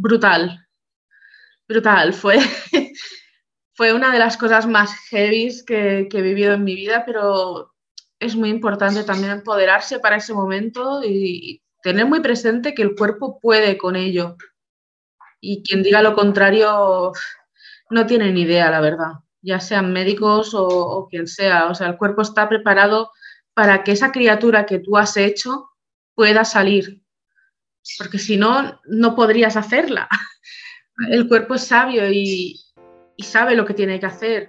brutal, brutal. Fue, fue una de las cosas más heavy que, que he vivido en mi vida, pero es muy importante también empoderarse para ese momento y tener muy presente que el cuerpo puede con ello. Y quien diga lo contrario no tiene ni idea, la verdad, ya sean médicos o, quien sea. O sea, el cuerpo está preparado para que esa criatura que tú has hecho pueda salir, porque si no, no podrías hacerla. El cuerpo es sabio y, y sabe lo que tiene que hacer.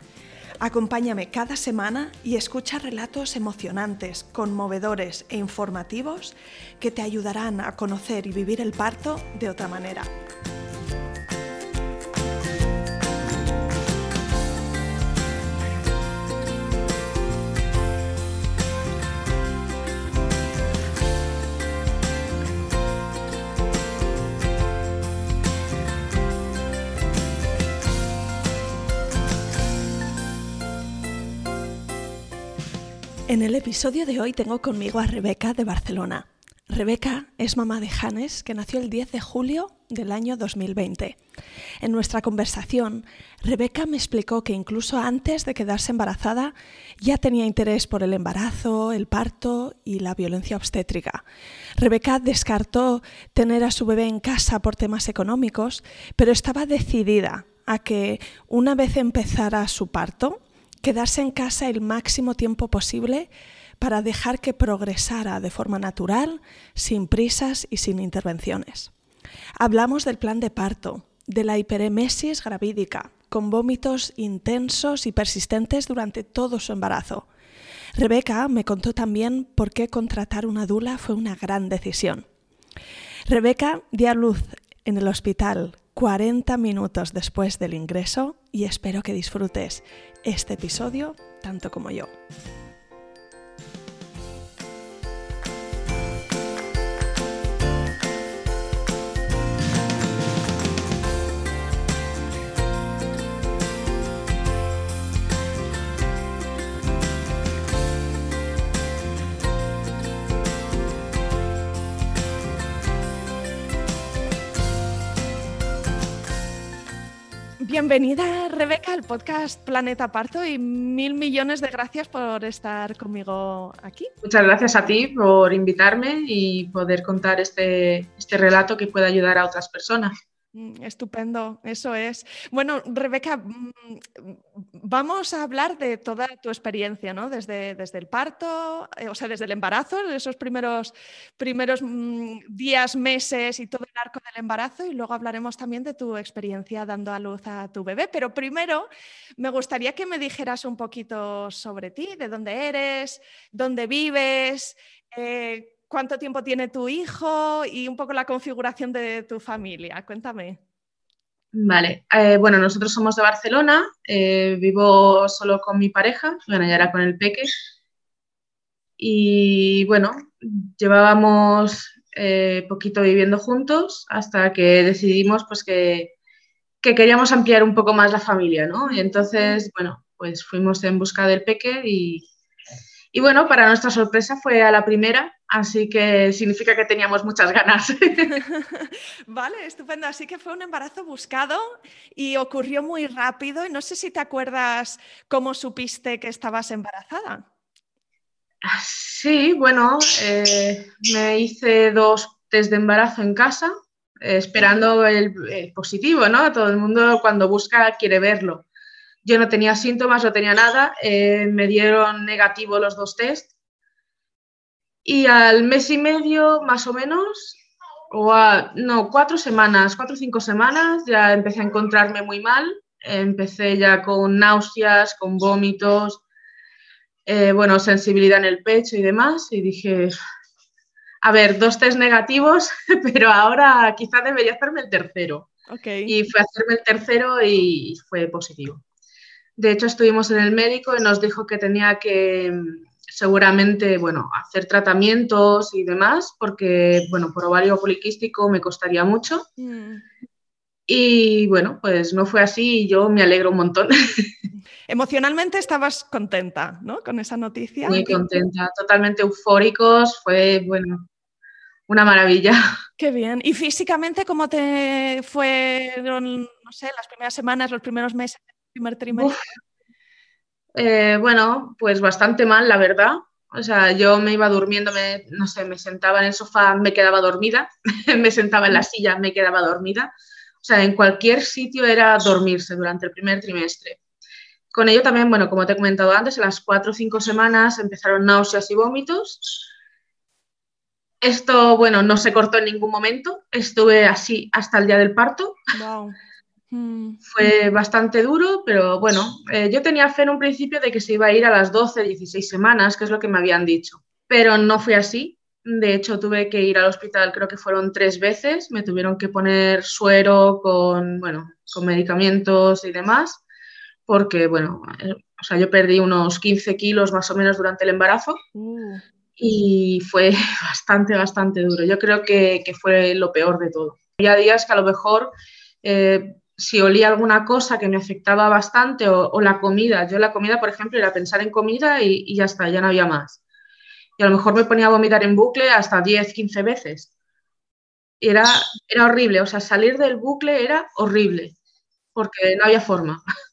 Acompáñame cada semana y escucha relatos emocionantes, conmovedores e informativos que te ayudarán a conocer y vivir el parto de otra manera. En el episodio de hoy tengo conmigo a Rebeca de Barcelona. Rebeca es mamá de Hannes, que nació el 10 de julio del año 2020. En nuestra conversación, Rebeca me explicó que incluso antes de quedarse embarazada ya tenía interés por el embarazo, el parto y la violencia obstétrica. Rebeca descartó tener a su bebé en casa por temas económicos, pero estaba decidida a que una vez empezara su parto, quedarse en casa el máximo tiempo posible para dejar que progresara de forma natural, sin prisas y sin intervenciones. Hablamos del plan de parto, de la hiperemesis gravídica, con vómitos intensos y persistentes durante todo su embarazo. Rebeca me contó también por qué contratar una dula fue una gran decisión. Rebeca dio a luz en el hospital 40 minutos después del ingreso y espero que disfrutes este episodio tanto como yo. Bienvenida, Rebeca, al podcast Planeta Parto y mil millones de gracias por estar conmigo aquí. Muchas gracias a ti por invitarme y poder contar este, este relato que pueda ayudar a otras personas. Mm, estupendo, eso es. Bueno, Rebeca, mm, vamos a hablar de toda tu experiencia, ¿no? Desde, desde el parto, eh, o sea, desde el embarazo, esos primeros, primeros mm, días, meses y todo el arco del embarazo, y luego hablaremos también de tu experiencia dando a luz a tu bebé. Pero primero, me gustaría que me dijeras un poquito sobre ti, de dónde eres, dónde vives. Eh, cuánto tiempo tiene tu hijo y un poco la configuración de tu familia. Cuéntame. Vale, eh, bueno, nosotros somos de Barcelona, eh, vivo solo con mi pareja, bueno, ya era con el peque. Y bueno, llevábamos eh, poquito viviendo juntos hasta que decidimos pues que, que, queríamos ampliar un poco más la familia, ¿no? Y entonces, bueno, pues fuimos en busca del peque y, y bueno, para nuestra sorpresa fue a la primera, así que significa que teníamos muchas ganas. vale, estupendo. Así que fue un embarazo buscado y ocurrió muy rápido. Y no sé si te acuerdas cómo supiste que estabas embarazada. Sí, bueno, eh, me hice dos test de embarazo en casa, esperando el, el positivo, ¿no? Todo el mundo cuando busca quiere verlo. Yo no tenía síntomas, no tenía nada, eh, me dieron negativo los dos test y al mes y medio más o menos o no, cuatro semanas, cuatro o cinco semanas, ya empecé a encontrarme muy mal. Empecé ya con náuseas, con vómitos, eh, bueno, sensibilidad en el pecho y demás. Y dije, a ver, dos test negativos, pero ahora quizás debería hacerme el tercero. Y fue a hacerme el tercero y fue positivo. De hecho, estuvimos en el médico y nos dijo que tenía que seguramente, bueno, hacer tratamientos y demás, porque, bueno, por ovario poliquístico me costaría mucho. Mm. Y bueno, pues no fue así y yo me alegro un montón. Emocionalmente estabas contenta, ¿no? Con esa noticia. Muy contenta, totalmente eufóricos, fue, bueno, una maravilla. Qué bien. ¿Y físicamente cómo te fueron, no sé, las primeras semanas, los primeros meses primer trimestre? Eh, bueno, pues bastante mal, la verdad. O sea, yo me iba durmiendo, no sé, me sentaba en el sofá, me quedaba dormida, me sentaba en la silla, me quedaba dormida. O sea, en cualquier sitio era dormirse durante el primer trimestre. Con ello también, bueno, como te he comentado antes, en las cuatro o cinco semanas empezaron náuseas y vómitos. Esto, bueno, no se cortó en ningún momento. Estuve así hasta el día del parto. Wow. Mm. Fue bastante duro, pero bueno, eh, yo tenía fe en un principio de que se iba a ir a las 12, 16 semanas, que es lo que me habían dicho, pero no fue así. De hecho, tuve que ir al hospital, creo que fueron tres veces, me tuvieron que poner suero con, bueno, con medicamentos y demás, porque, bueno, eh, o sea, yo perdí unos 15 kilos más o menos durante el embarazo. Uh. Y fue bastante, bastante duro. Yo creo que, que, fue lo peor de todo. Había días que a lo mejor eh, si olía alguna cosa que me afectaba bastante o, la comida. Yo la comida, por ejemplo, era pensar en comida y, ya está, ya no había más. Y a lo mejor me ponía a vomitar en bucle hasta 10, 15 veces. Era, era horrible, o sea, salir del bucle era horrible, porque no había forma.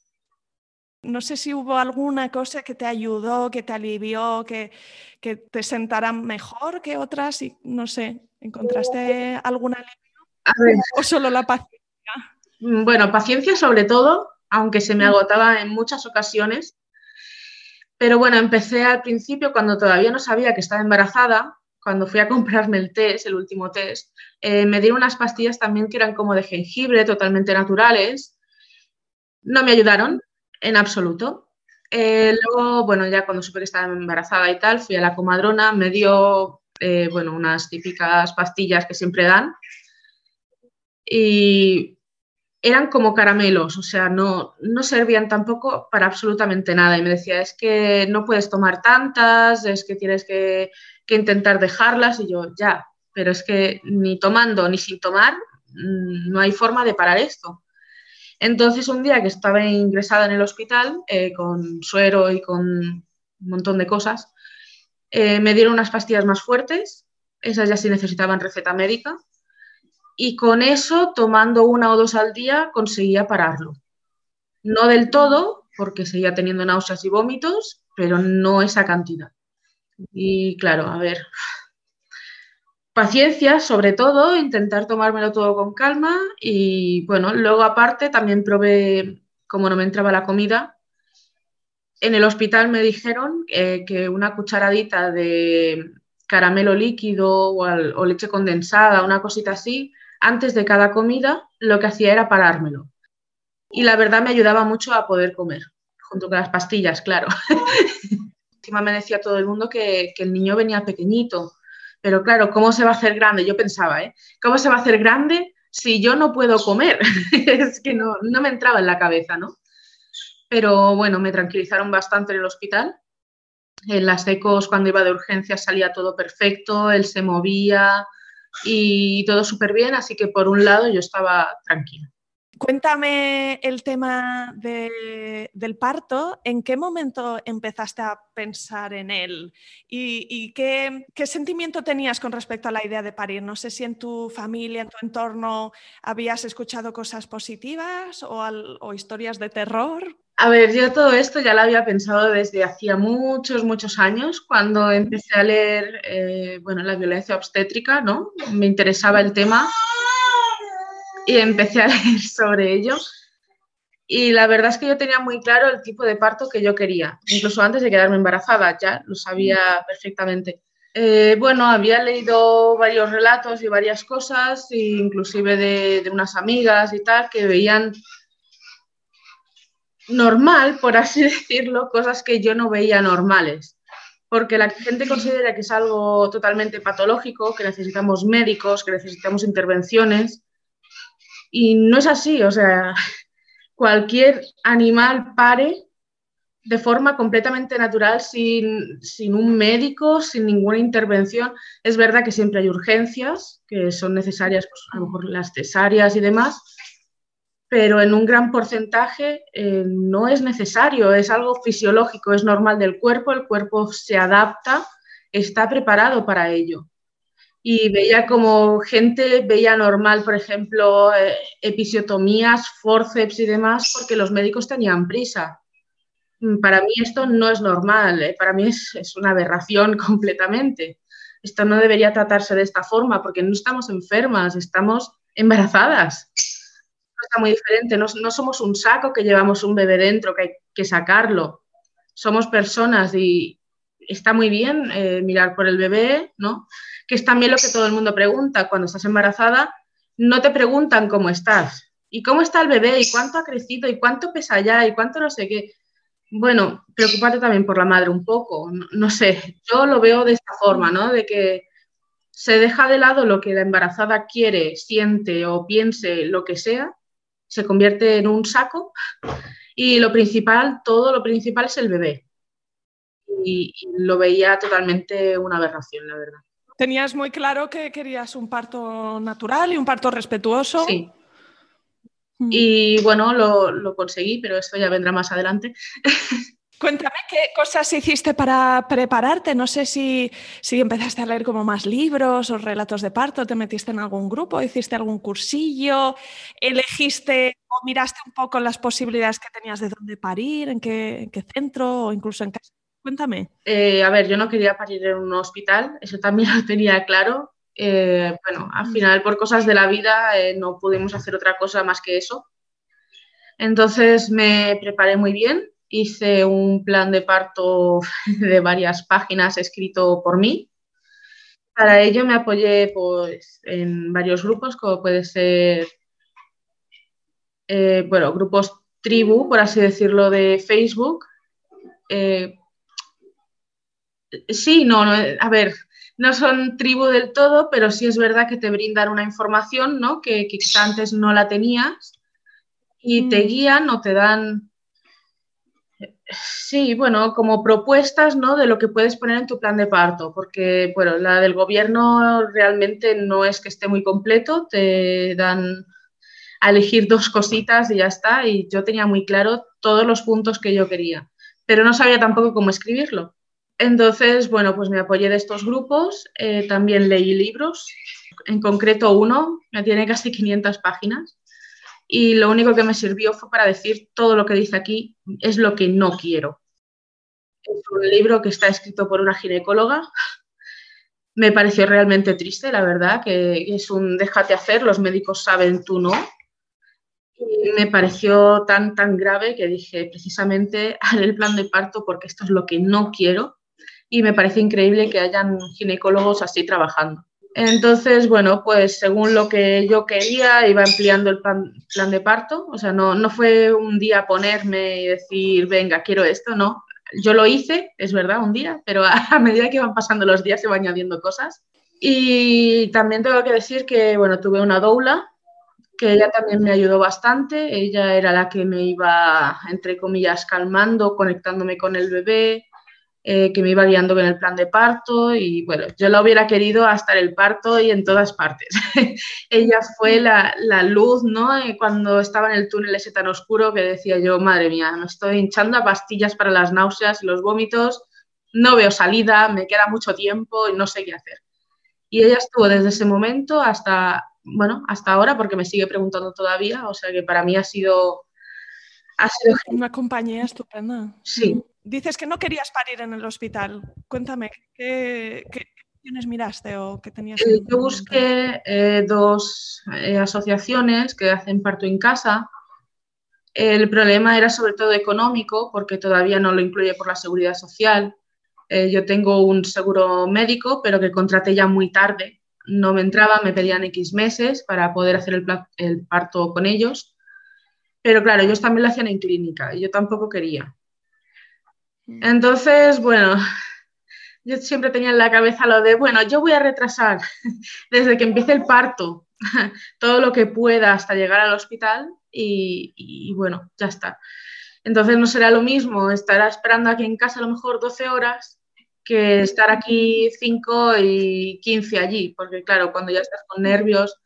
No sé si hubo alguna cosa que te ayudó, que te alivió, que, que te sentara mejor que otras y no sé, ¿encontraste alguna alivio? ¿O solo la paciencia? Mm, bueno, paciencia sobre todo, aunque se me agotaba en muchas ocasiones. Pero bueno, empecé al principio cuando todavía no sabía que estaba embarazada, cuando fui a comprarme el test, el último test, eh, me dieron unas pastillas también que eran como de jengibre, totalmente naturales. No me ayudaron en absoluto. Eh, luego, bueno, ya cuando supe que estaba embarazada y tal, fui a la comadrona, me dio, eh, bueno, unas típicas pastillas que siempre dan. Y eran como caramelos, o sea, no, no servían tampoco para absolutamente nada. Y me decía, es que no puedes tomar tantas, es que tienes que, intentar dejarlas. Y yo, ya, pero es que ni tomando ni sin tomar, mm, no hay forma de parar esto. Entonces, un día que estaba ingresada en el hospital eh, con suero y con un montón de cosas, eh, me dieron unas pastillas más fuertes, esas ya sí necesitaban receta médica, y con eso, tomando una o dos al día, conseguía pararlo. No del todo, porque seguía teniendo náuseas y vómitos, pero no esa cantidad. Y claro, a ver, paciencia sobre todo, intentar tomármelo todo con calma y bueno, luego aparte también probé, como no me entraba la comida, en el hospital me dijeron eh, que una cucharadita de caramelo líquido o, o, leche condensada, una cosita así, antes de cada comida lo que hacía era parármelo. Y la verdad me ayudaba mucho a poder comer, junto con las pastillas, claro. Encima me decía todo el mundo que, el niño venía pequeñito, pero claro, ¿cómo se va a hacer grande? Yo pensaba, ¿eh? ¿Cómo se va a hacer grande si yo no puedo comer? es que no, no me entraba en la cabeza, ¿no? Pero bueno, me tranquilizaron bastante en el hospital. En las ecos, cuando iba de urgencia, salía todo perfecto, él se movía, y todo súper bien, así que por un lado yo estaba tranquila. Cuéntame el tema del parto. ¿En qué momento empezaste a pensar en él? ¿Y, qué, sentimiento tenías con respecto a la idea de parir? No sé si en tu familia, en tu entorno, habías escuchado cosas positivas o historias de terror. A ver, yo todo esto ya lo había pensado desde hacía muchos, muchos años, cuando empecé a leer, eh, bueno, la violencia obstétrica, ¿no? Me interesaba el tema y empecé a leer sobre ello. Y la verdad es que yo tenía muy claro el tipo de parto que yo quería, incluso antes de quedarme embarazada, ya lo sabía perfectamente. Eh, bueno, había leído varios relatos y varias cosas, inclusive de, unas amigas y tal, que veían normal, por así decirlo, cosas que yo no veía normales. Porque la gente considera que es algo totalmente patológico, que necesitamos médicos, que necesitamos intervenciones. Y no es así, o sea, cualquier animal pare de forma completamente natural, sin, un médico, sin ninguna intervención. Es verdad que siempre hay urgencias, que son necesarias, pues, a lo mejor las cesáreas y demás, pero en un gran porcentaje eh, no es necesario, es algo fisiológico, es normal del cuerpo, el cuerpo se adapta, está preparado para ello. Y veía como gente veía normal, por ejemplo, eh, episiotomías, forceps y demás, porque los médicos tenían prisa Mm, para mí esto no es normal, ¿eh? para mí es, una aberración completamente. Esto no debería tratarse de esta forma porque no estamos enfermas, estamos embarazadas. Está muy diferente, no, somos un saco que llevamos un bebé dentro, que hay que sacarlo. Somos personas y está muy bien eh, mirar por el bebé, ¿no? Que es también lo que todo el mundo pregunta. Cuando estás embarazada, no te preguntan cómo estás. ¿Y cómo está el bebé? ¿Y cuánto ha crecido? ¿Y cuánto pesa ya? ¿Y cuánto no sé qué? bueno, preocuparte también por la madre un poco, no, sé, yo lo veo de esta forma, ¿no? De que se deja de lado lo que la embarazada quiere, siente o piense, lo que sea, se convierte en un saco y lo principal, todo lo principal es el bebé. Y, lo veía totalmente una aberración, la verdad. ¿Tenías muy claro que querías un parto natural y un parto respetuoso? Sí, Mm. Y bueno, lo, conseguí, pero esto ya vendrá más adelante. Cuéntame qué cosas hiciste para prepararte. No sé si, si, empezaste a leer como más libros o relatos de parto, te metiste en algún grupo, hiciste algún cursillo, elegiste o miraste un poco las posibilidades que tenías de dónde parir, en qué, qué centro o incluso en casa. Cuéntame. Eh, a ver, yo no quería parir en un hospital, eso también lo tenía claro. Eh, bueno, al mm. final por cosas de la vida eh, no pudimos hacer otra cosa más que eso. Entonces me preparé muy bien, hice un plan de parto de varias páginas escrito por mí. Para ello me apoyé pues, en varios grupos, como puede ser, eh, bueno, grupos tribu, por así decirlo, de Facebook. sí, no, a ver, no son tribu del todo, pero sí es verdad que te brindan una información ¿no? que, quizá antes no la tenías y te mm. guían o te dan, sí, bueno, como propuestas ¿no? de lo que puedes poner en tu plan de parto, porque bueno, la del gobierno realmente no es que esté muy completo, te dan a elegir dos cositas y ya está, y yo tenía muy claro todos los puntos que yo quería, pero no sabía tampoco cómo escribirlo. Entonces, bueno, pues me apoyé de estos grupos, eh, también leí libros, en concreto uno, que tiene casi 500 páginas, y lo único que me sirvió fue para decir todo lo que dice aquí es lo que no quiero. Es un libro que está escrito por una ginecóloga. Me pareció realmente triste, la verdad, que es un déjate hacer, los médicos saben, tú no. Me pareció tan, tan grave que dije, precisamente, haré el plan de parto porque esto es lo que no quiero y me parece increíble que hayan ginecólogos así trabajando. Entonces, bueno, pues según lo que yo quería, iba ampliando el plan, de parto. O sea, no, no fue un día ponerme y decir, venga, quiero esto, no. Yo lo hice, es verdad, un día, pero a, medida que van pasando los días se van añadiendo cosas. Y también tengo que decir que, bueno, tuve una doula que ella también me ayudó bastante. Ella era la que me iba, entre comillas, calmando, conectándome con el bebé, eh, que me iba guiando con el plan de parto y bueno, yo la hubiera querido hasta el parto y en todas partes. Ella fue la, la luz, ¿no? Eh, cuando estaba en el túnel ese tan oscuro que decía yo, madre mía, me estoy hinchando a pastillas para las náuseas y los vómitos, no veo salida, me queda mucho tiempo y no sé qué hacer. Y ella estuvo desde ese momento hasta, bueno, hasta ahora, porque me sigue preguntando todavía, o sea que para mí ha sido... Ha sido... Una compañía estupenda. Sí, Dices que no querías parir en el hospital. Cuéntame, ¿qué, opciones miraste o qué tenías? Eh, yo busqué eh, dos eh, asociaciones que hacen parto en casa. El problema era sobre todo económico, porque todavía no lo incluye por la seguridad social. Yo tengo un seguro médico, pero que contraté ya muy tarde. No me entraba, me pedían X meses para poder hacer el, el parto con ellos. Pero claro, ellos también lo hacían en clínica y yo tampoco quería. Entonces, bueno, yo siempre tenía en la cabeza lo de, bueno, yo voy a retrasar desde que empiece el parto todo lo que pueda hasta llegar al hospital y, bueno, ya está. Entonces no será lo mismo estar esperando aquí en casa a lo mejor 12 horas que estar aquí 5 y 15 allí, porque claro, cuando ya estás con nervios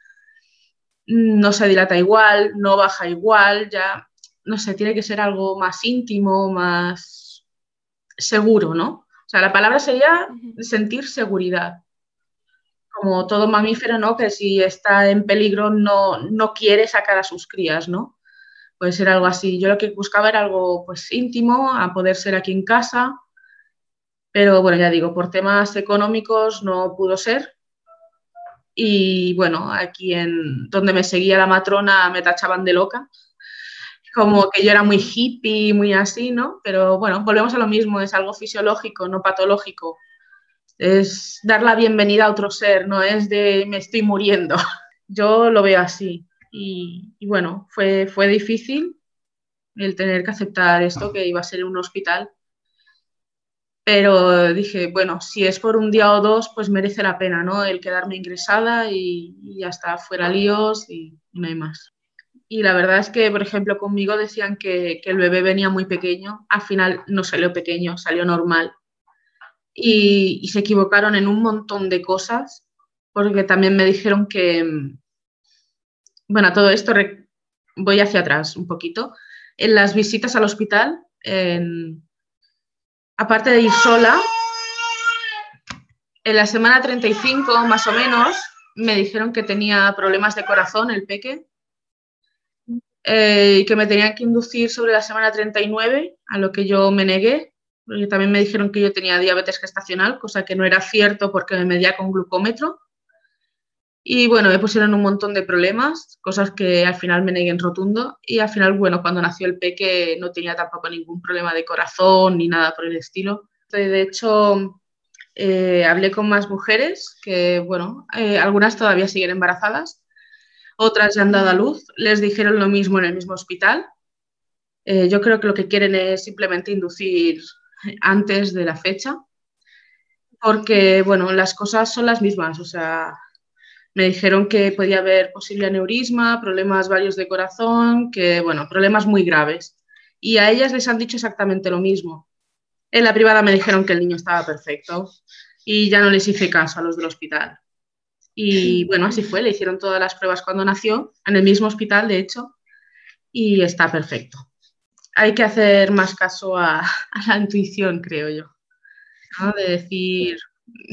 no se dilata igual, no baja igual, ya, no sé, tiene que ser algo más íntimo, más seguro, ¿no? O sea, la palabra sería sentir seguridad. Como todo mamífero, ¿no? Que si está en peligro no, no quiere sacar a sus crías, ¿no? Puede ser algo así. Yo lo que buscaba era algo pues íntimo, a poder ser aquí en casa, pero bueno, ya digo, por temas económicos no pudo ser. Y bueno, aquí en donde me seguía la matrona me tachaban de loca, como que yo era muy hippie, muy así, ¿no? Pero bueno, volvemos a lo mismo, es algo fisiológico, no patológico. Es dar la bienvenida a otro ser, no es de me estoy muriendo. Yo lo veo así. Y, bueno, fue, fue difícil el tener que aceptar esto, que iba a ser un hospital pero dije, bueno, si es por un día o dos, pues merece la pena, ¿no? El quedarme ingresada y, y hasta fuera líos y, no hay más. Y la verdad es que, por ejemplo, conmigo decían que, que, el bebé venía muy pequeño, al final no salió pequeño, salió normal. Y, se equivocaron en un montón de cosas, porque también me dijeron que, bueno, todo esto voy hacia atrás un poquito. En las visitas al hospital, en, aparte de ir sola, en la semana 35 más o menos me dijeron que tenía problemas de corazón el peque eh, y que me tenían que inducir sobre la semana 39, a lo que yo me negué. Porque también me dijeron que yo tenía diabetes gestacional, cosa que no era cierto porque me medía con glucómetro. Y bueno, me pusieron un montón de problemas, cosas que al final me negué en rotundo. Y al final, bueno, cuando nació el peque no tenía tampoco ningún problema de corazón ni nada por el estilo. De hecho, eh, hablé con más mujeres que, bueno, eh, algunas todavía siguen embarazadas, otras ya han dado a luz, les dijeron lo mismo en el mismo hospital. Eh, yo creo que lo que quieren es simplemente inducir antes de la fecha, porque, bueno, las cosas son las mismas, o sea, me dijeron que podía haber posible aneurisma, problemas varios de corazón, que, bueno, problemas muy graves. Y a ellas les han dicho exactamente lo mismo. En la privada me dijeron que el niño estaba perfecto y ya no les hice caso a los del hospital. Y bueno, así fue, le hicieron todas las pruebas cuando nació, en el mismo hospital, de hecho, y está perfecto. Hay que hacer más caso a, la intuición, creo yo, ¿no? de decir,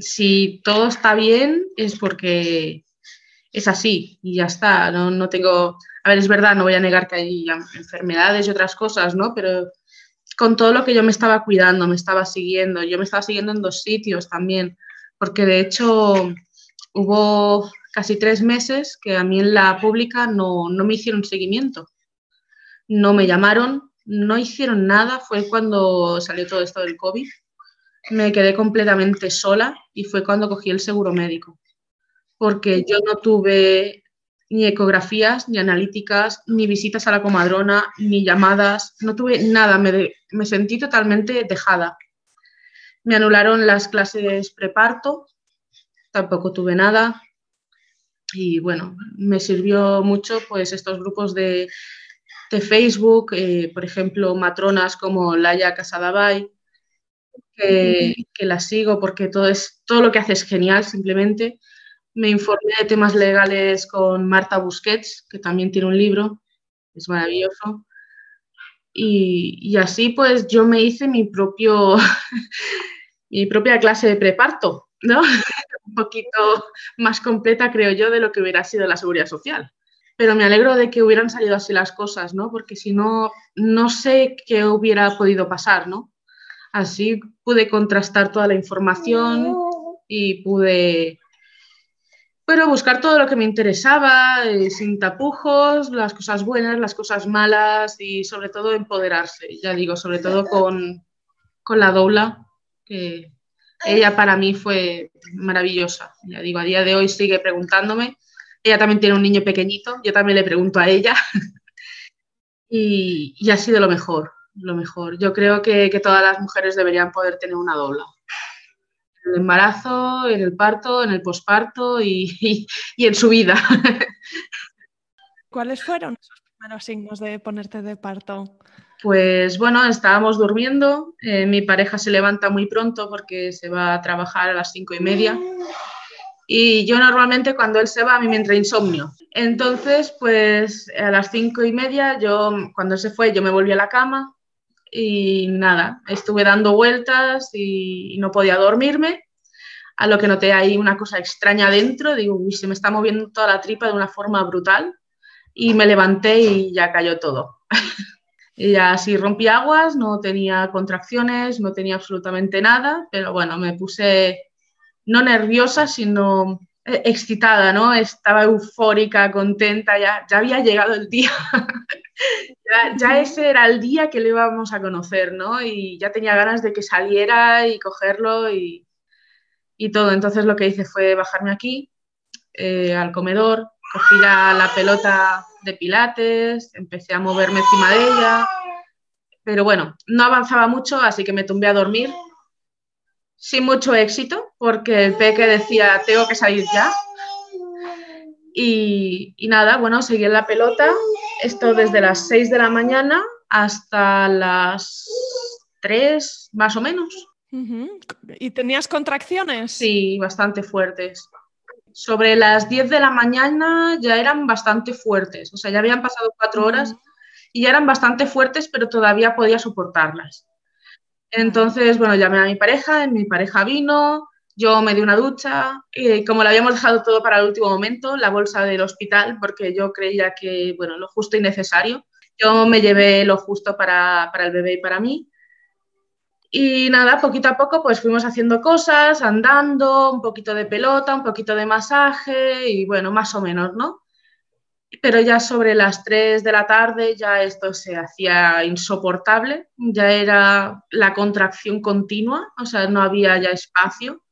si todo está bien es porque es así y ya está. No, no tengo, a ver, es verdad, no voy a negar que hay enfermedades y otras cosas, ¿no? Pero con todo lo que yo me estaba cuidando, me estaba siguiendo, yo me estaba siguiendo en dos sitios también, porque de hecho hubo casi tres meses que a mí en la pública no, no me hicieron seguimiento, no me llamaron, no hicieron nada, fue cuando salió todo esto del COVID, me quedé completamente sola y fue cuando cogí el seguro médico. Porque yo no tuve ni ecografías, ni analíticas, ni visitas a la comadrona, ni llamadas, no tuve nada, me, me sentí totalmente dejada. Me anularon las clases preparto, tampoco tuve nada. Y bueno, me sirvió mucho pues estos grupos de, de Facebook, eh, por ejemplo, matronas como Laia Casadabay, que, que la sigo porque todo, es, todo lo que hace es genial simplemente me informé de temas legales con Marta Busquets, que también tiene un libro, es maravilloso. Y, así pues yo me hice mi, propio, mi propia clase de preparto, ¿no? un poquito más completa, creo yo, de lo que hubiera sido la seguridad social. Pero me alegro de que hubieran salido así las cosas, ¿no? Porque si no, no sé qué hubiera podido pasar, ¿no? Así pude contrastar toda la información y pude pero buscar todo lo que me interesaba, eh, sin tapujos, las cosas buenas, las cosas malas y sobre todo empoderarse, ya digo, sobre todo con, con la doula, que, ella para mí fue maravillosa. Ya digo, a día de hoy sigue preguntándome. Ella también tiene un niño pequeñito, yo también le pregunto a ella. y, ha sido lo mejor, lo mejor. Yo creo que, todas las mujeres deberían poder tener una dobla. En el embarazo, en el parto, en el posparto y, y, y en su vida. ¿Cuáles fueron esos primeros signos de ponerte de parto? Pues bueno, estábamos durmiendo. Eh, mi pareja se levanta muy pronto porque se va a trabajar a las cinco y media. Y yo normalmente cuando él se va a mí me entra insomnio. Entonces, pues a las cinco y media, yo cuando se fue, yo me volví a la cama y nada, estuve dando vueltas y, no podía dormirme. A lo que noté ahí una cosa extraña dentro, digo, uy, se me está moviendo toda la tripa de una forma brutal. Y me levanté y ya cayó todo. Ella sí rompía aguas, no tenía contracciones, no tenía absolutamente nada, pero bueno, me puse no nerviosa, sino eh, excitada, ¿no? Estaba eufórica, contenta, ya, ya había llegado el día. ya, ya, ese era el día que le íbamos a conocer, ¿no? Y ya tenía ganas de que saliera y cogerlo y, y todo. Entonces lo que hice fue bajarme aquí, eh, al comedor, cogí la, la pelota de pilates, empecé a moverme encima de ella, pero bueno, no avanzaba mucho, así que me tumbé a dormir sin mucho éxito, porque el peque decía, tengo que salir ya. Y, y nada, bueno, seguí en la pelota, esto desde las 6 de la mañana hasta las 3, más o menos. ¿Y tenías contracciones? Sí, bastante fuertes sobre las 10 de la mañana ya eran bastante fuertes, o sea, ya habían pasado cuatro horas y ya eran bastante fuertes, pero todavía podía soportarlas. Entonces, bueno, llamé a mi pareja, mi pareja vino, yo me di una ducha, y como le habíamos dejado todo para el último momento, la bolsa del hospital, porque yo creía que, bueno, lo justo y necesario, yo me llevé lo justo para, para el bebé y para mí. Y nada, poquito a poco pues fuimos haciendo cosas, andando, un poquito de pelota, un poquito de masaje y bueno, más o menos, ¿no? Pero ya sobre las 3 de la tarde ya esto se hacía insoportable, ya era la contracción continua, o sea, no había ya espacio.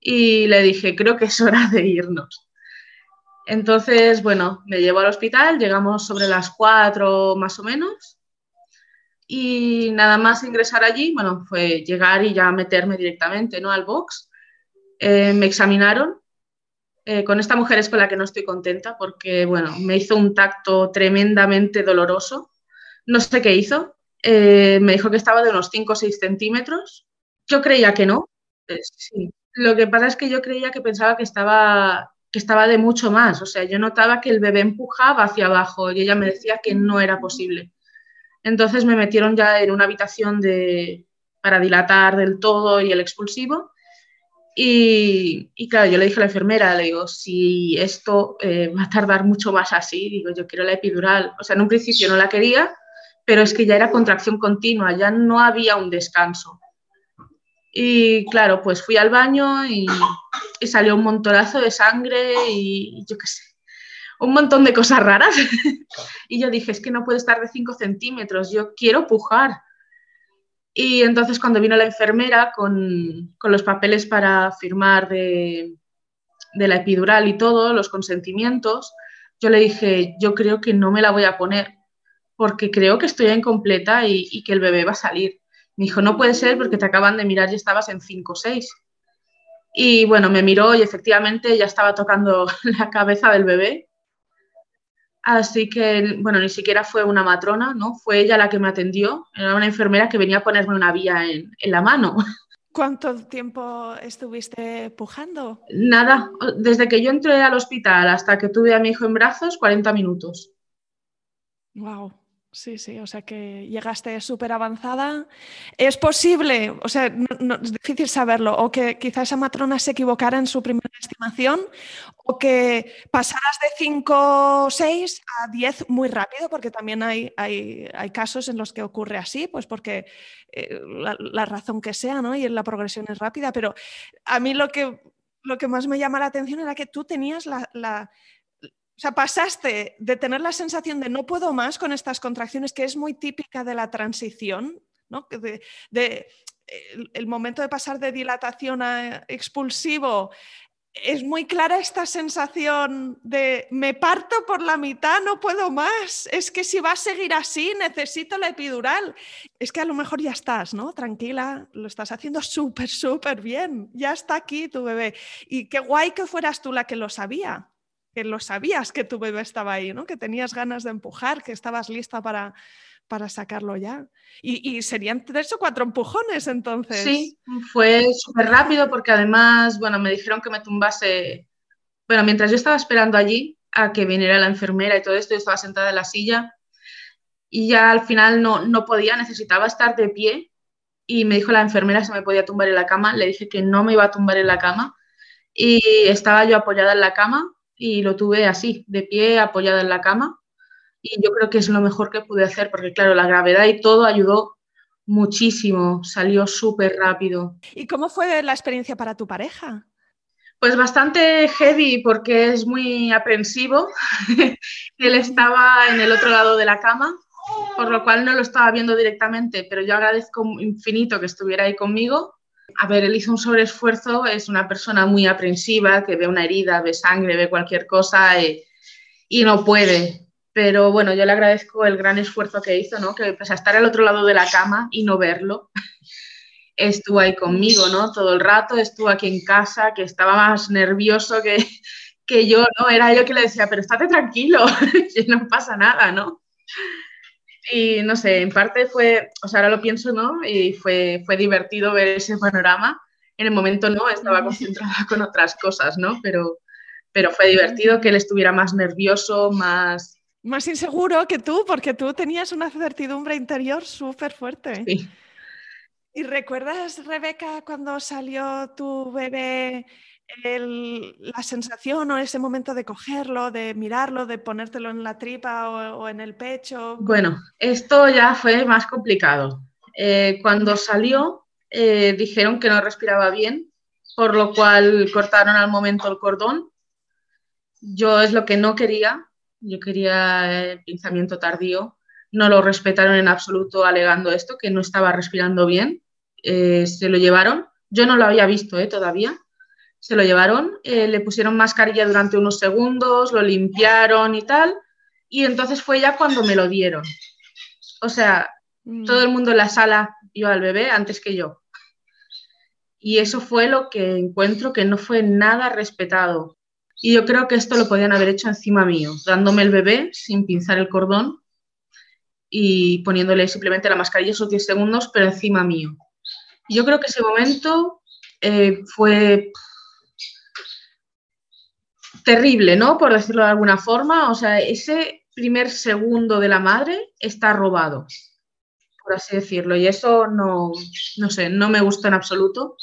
Y le dije, creo que es hora de irnos. Entonces, bueno, me llevo al hospital, llegamos sobre las 4 más o menos y nada más ingresar allí, bueno, fue llegar y ya meterme directamente ¿no? al box. Eh, me examinaron. Eh, con esta mujer es con la que no estoy contenta porque, bueno, me hizo un tacto tremendamente doloroso. No sé qué hizo. Eh, me dijo que estaba de unos 5 o 6 centímetros. Yo creía que no. Eh, sí. Lo que pasa es que yo creía que pensaba que estaba, que estaba de mucho más. O sea, yo notaba que el bebé empujaba hacia abajo y ella me decía que no era posible. Entonces me metieron ya en una habitación de, para dilatar del todo y el expulsivo. Y, claro, yo le dije a la enfermera, le digo, si esto eh, va a tardar mucho más así, digo, yo quiero la epidural. O sea, en un principio no la quería, pero es que ya era contracción continua, ya no había un descanso. Y claro, pues fui al baño y, y salió un montonazo de sangre y yo qué sé, un montón de cosas raras. y yo dije, es que no puede estar de 5 centímetros, yo quiero pujar. Y entonces cuando vino la enfermera con, con los papeles para firmar de, de, la epidural y todo, los consentimientos, yo le dije, yo creo que no me la voy a poner porque creo que estoy incompleta y, y que el bebé va a salir. Me dijo, no puede ser porque te acaban de mirar y estabas en 5 o 6. Y bueno, me miró y efectivamente ya estaba tocando la cabeza del bebé Así que, bueno, ni siquiera fue una matrona, ¿no? Fue ella la que me atendió. Era una enfermera que venía a ponerme una vía en, en la mano. ¿Cuánto tiempo estuviste pujando? Nada, desde que yo entré al hospital hasta que tuve a mi hijo en brazos, 40 minutos. Wow. Sí, sí, o sea que llegaste súper avanzada. ¿Es posible, o sea, no, no, es difícil saberlo, o que quizá esa matrona se equivocara en su primera estimación, o que pasaras de 5 o 6 a 10 muy rápido, porque también hay, hay, hay, casos en los que ocurre así, pues porque eh, la, la, razón que sea, ¿no? Y la progresión es rápida, pero a mí lo que, lo que más me llama la atención era que tú tenías la, la o sea, pasaste de tener la sensación de no puedo más con estas contracciones, que es muy típica de la transición, ¿no? De, de, el, momento de pasar de dilatación a expulsivo, es muy clara esta sensación de me parto por la mitad, no puedo más. Es que si va a seguir así, necesito la epidural. Es que a lo mejor ya estás, ¿no? Tranquila, lo estás haciendo súper, súper bien. Ya está aquí tu bebé. Y qué guay que fueras tú la que lo sabía, que lo sabías que tu bebé estaba ahí, ¿no? Que tenías ganas de empujar, que estabas lista para, para sacarlo ya. Y, serían tres o cuatro empujones entonces. Sí, fue súper rápido porque además, bueno, me dijeron que me tumbase, bueno, mientras yo estaba esperando allí a que viniera la enfermera y todo esto, yo estaba sentada en la silla y ya al final no, no podía, necesitaba estar de pie y me dijo la enfermera si me podía tumbar en la cama, le dije que no me iba a tumbar en la cama y estaba yo apoyada en la cama y lo tuve así, de pie, apoyada en la cama y yo creo que es lo mejor que pude hacer, porque claro, la gravedad y todo ayudó muchísimo, salió súper rápido. ¿Y cómo fue la experiencia para tu pareja? Pues bastante heavy porque es muy aprensivo. Él estaba en el otro lado de la cama, por lo cual no lo estaba viendo directamente, pero yo agradezco infinito que estuviera ahí conmigo. A ver, él hizo un sobreesfuerzo, es una persona muy aprensiva, que ve una herida, ve sangre, ve cualquier cosa y, y no puede. Pero bueno, yo le agradezco el gran esfuerzo que hizo, ¿no? Que pese a estar al otro lado de la cama y no verlo, estuvo ahí conmigo, ¿no? Todo el rato, estuvo aquí en casa, que estaba más nervioso que, que yo, ¿no? Era yo que le decía, pero estate tranquilo, que no pasa nada, ¿no? Y no sé, en parte fue, o sea, ahora lo pienso, ¿no? Y fue, fue divertido ver ese panorama. En el momento no, estaba concentrada con otras cosas, ¿no? Pero, pero fue divertido que él estuviera más nervioso, más, más inseguro que tú, porque tú tenías una certidumbre interior súper fuerte. Sí. ¿Y recuerdas, Rebeca, cuando salió tu bebé, la sensación o ese momento de cogerlo, de mirarlo, de ponértelo en la tripa o, en el pecho? Bueno, esto ya fue más complicado. Eh, cuando salió, eh, dijeron que no respiraba bien, por lo cual cortaron al momento el cordón. Yo es lo que no quería, yo quería el pinzamiento tardío. No lo respetaron en absoluto alegando esto, que no estaba respirando bien. Eh, se lo llevaron. Yo no lo había visto eh, todavía. Se lo llevaron, eh, le pusieron mascarilla durante unos segundos, lo limpiaron y tal. Y entonces fue ya cuando me lo dieron. O sea, mm. todo el mundo en la sala vio al bebé antes que yo. Y eso fue lo que encuentro que no fue nada respetado. Y yo creo que esto lo podían haber hecho encima mío, dándome el bebé sin pinzar el cordón y poniéndole simplemente la mascarilla esos 10 segundos, pero encima mío. Yo creo que ese momento eh, fue terrible, ¿no? Por decirlo de alguna forma. O sea, ese primer segundo de la madre está robado, por así decirlo. Y eso no, no sé, no me gusta en absoluto.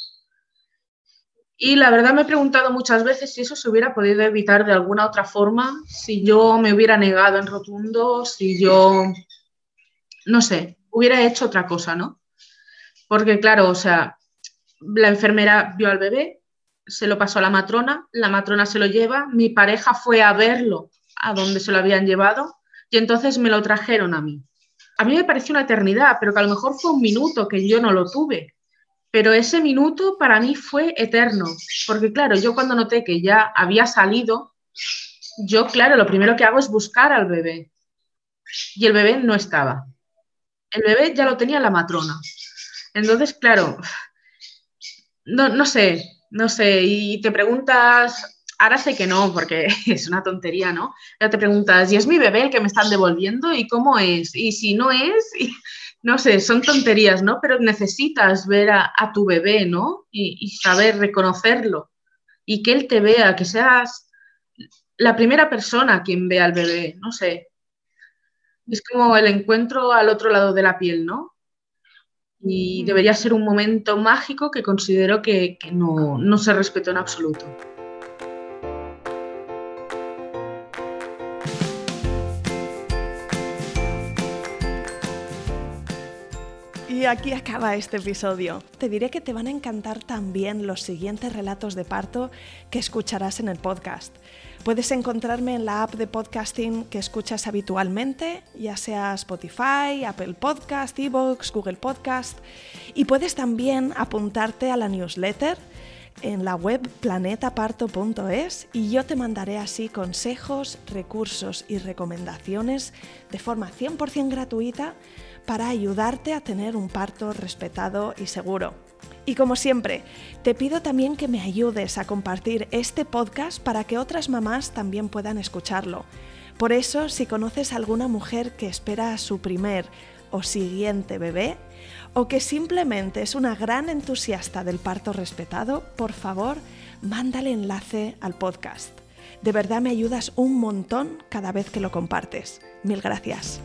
Y la verdad me he preguntado muchas veces si eso se hubiera podido evitar de alguna otra forma, si yo me hubiera negado en rotundo, si yo, no sé, hubiera hecho otra cosa, ¿no? Porque claro, o sea, la enfermera vio al bebé, se lo pasó a la matrona, la matrona se lo lleva, mi pareja fue a verlo a donde se lo habían llevado y entonces me lo trajeron a mí. A mí me pareció una eternidad, pero que a lo mejor fue un minuto que yo no lo tuve pero ese minuto para mí fue eterno, porque claro, yo cuando noté que ya había salido, yo claro, lo primero que hago es buscar al bebé. Y el bebé no estaba. El bebé ya lo tenía la matrona. Entonces, claro, no, no sé, no sé, y te preguntas, ahora sé que no, porque es una tontería, ¿no? Ya te preguntas, ¿y es mi bebé el que me están devolviendo? ¿Y cómo es? Y si no es, no sé, son tonterías, ¿no? Pero necesitas ver a, tu bebé, ¿no? Y, saber reconocerlo. Y que él te vea, que seas la primera persona quien vea al bebé, no sé. Es como el encuentro al otro lado de la piel, ¿no? Y debería ser un momento mágico que considero que, no, no se respetó en absoluto. Y aquí acaba este episodio. Te diré que te van a encantar también los siguientes relatos de parto que escucharás en el podcast. Puedes encontrarme en la app de podcasting que escuchas habitualmente, ya sea Spotify, Apple Podcast, Evox, Google Podcast. Y puedes también apuntarte a la newsletter en la web planetaparto.es y yo te mandaré así consejos, recursos y recomendaciones de forma 100% gratuita para ayudarte a tener un parto respetado y seguro. Y como siempre, te pido también que me ayudes a compartir este podcast para que otras mamás también puedan escucharlo. Por eso, si conoces a alguna mujer que espera a su primer o siguiente bebé, o que simplemente es una gran entusiasta del parto respetado, por favor, mándale enlace al podcast. De verdad me ayudas un montón cada vez que lo compartes. Mil gracias.